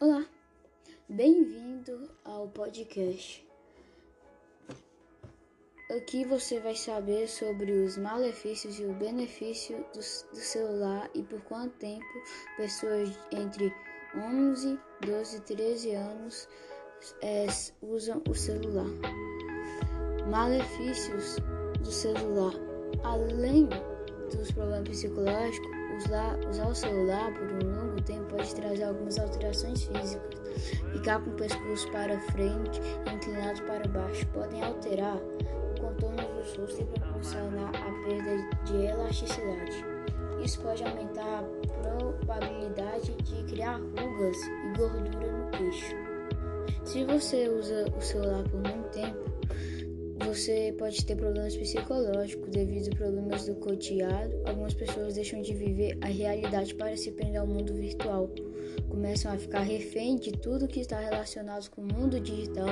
Olá, bem-vindo ao podcast. Aqui você vai saber sobre os malefícios e o benefício do, do celular e por quanto tempo pessoas entre 11, 12 e 13 anos é, usam o celular. Malefícios do celular. Além dos problemas psicológicos, usar, usar o celular por um longo tempo pode trazer algumas alterações físicas. Ficar com o pescoço para frente e inclinado para baixo podem alterar o contorno dos rostos e proporcionar a perda de elasticidade. Isso pode aumentar a probabilidade de criar rugas e gordura no queixo. Se você usa o celular por muito tempo, você pode ter problemas psicológicos devido a problemas do cotidiano. Algumas pessoas deixam de viver a realidade para se prender ao mundo virtual. Começam a ficar refém de tudo que está relacionado com o mundo digital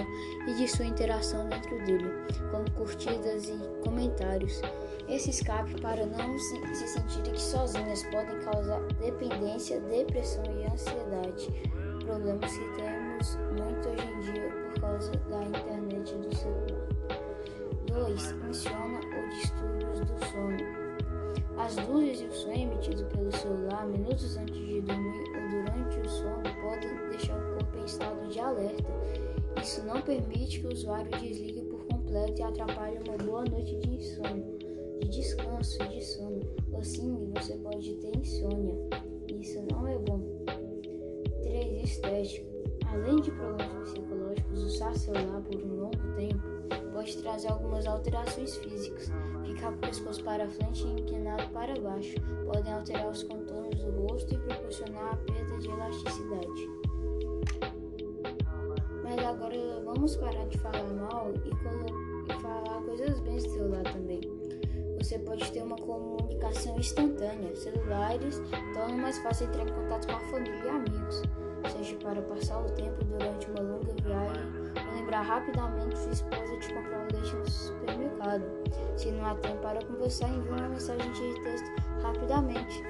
e de sua interação dentro dele, como curtidas e comentários. Esse escape para não se, se sentirem sozinhas podem causar dependência, depressão e ansiedade, problemas que temos muito hoje em dia por causa da internet e do celular. 2. Funciona ou distúrbios do sono. As luzes e o som emitido pelo celular minutos antes de dormir ou durante o sono podem deixar o corpo em estado de alerta. Isso não permite que o usuário desligue por completo e atrapalhe uma boa noite de insônia, de descanso e de sono. Assim, você pode ter pode trazer algumas alterações físicas. Ficar com o pescoço para frente e inclinado para baixo podem alterar os contornos do rosto e proporcionar a perda de elasticidade. Mas agora vamos parar de falar mal e, falar coisas bem do celular também. Você pode ter uma comunicação instantânea. Celulares tornam mais fácil entrar em contato com a família e amigos, seja para passar o tempo durante uma longa viagem lembrar rapidamente sua esposa de comprar Se não há tempo para conversar, envie uma mensagem de texto rapidamente.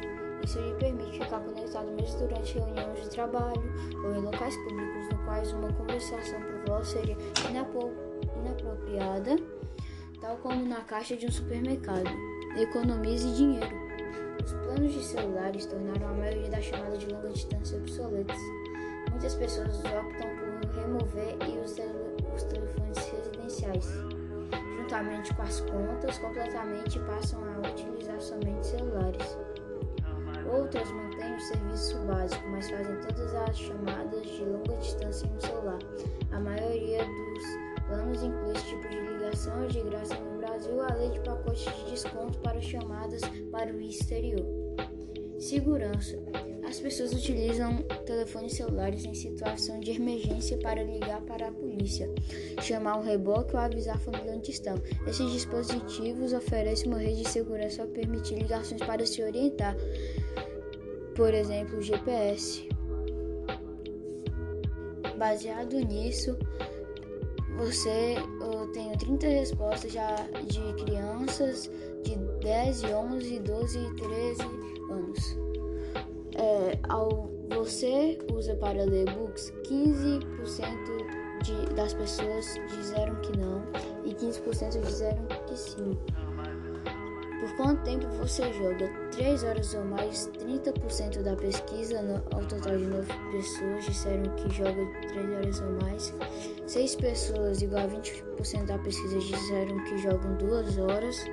Isso lhe permite ficar conectado mesmo durante reuniões de trabalho ou em locais públicos no quais uma conversação por voz seria inapropriada, tal como na caixa de um supermercado. Economize dinheiro. Os planos de celulares tornaram a maioria das chamadas de longa distância obsoletas. Muitas pessoas optam por remover e os, os telefones residenciais, juntamente com as contas, completamente passam a utilizar somente celulares. Outras mantêm o serviço básico, mas fazem todas as chamadas de longa distância no celular. A maioria dos planos inclui esse tipo de ligação de graça no Brasil, além de pacotes de desconto para chamadas para o exterior. Segurança. As pessoas utilizam telefones celulares em situação de emergência para ligar para a polícia, chamar o reboque ou avisar a família onde estão. Esses dispositivos oferecem uma rede de segurança para permitir ligações para se orientar, por exemplo, o GPS. Baseado nisso, você eu tenho 30 respostas já de crianças de 10, 11, 12 e 13 anos é, ao você usa para ler books, 15% de, das pessoas disseram que não e 15% disseram que sim. Por quanto tempo você joga? 3 horas ou mais, 30% da pesquisa, no, ao total de 9 pessoas disseram que joga 3 horas ou mais. 6 pessoas, igual a 20% da pesquisa, disseram que jogam 2 horas.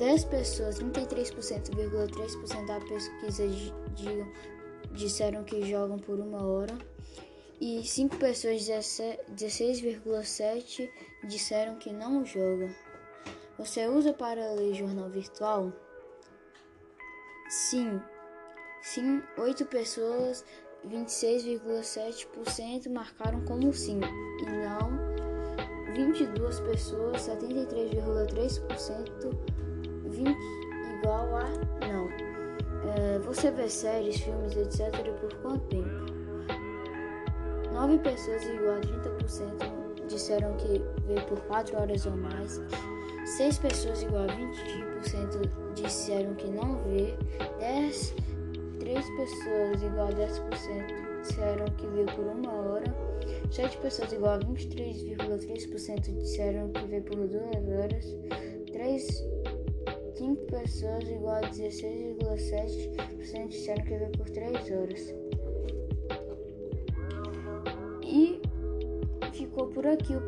10 pessoas, 33,3% da pesquisa de, disseram que jogam por uma hora e 5 pessoas, 16,7% disseram que não jogam. Você usa para ler jornal virtual? Sim. Sim, 8 pessoas, 26,7% marcaram como sim e não. 22 pessoas, 73,3% 20 igual a não. É, você vê séries, filmes, etc. por quanto tempo? 9 pessoas igual a 30% disseram que vê por 4 horas ou mais. 6 pessoas igual a 20% disseram que não vê. 10, 3 pessoas igual a 10% disseram que veio por uma hora. 7 pessoas igual a 23,3% disseram que veio por 2 horas. 3, 5 pessoas igual a 16,7% disseram que veio por 3 horas. E ficou por aqui o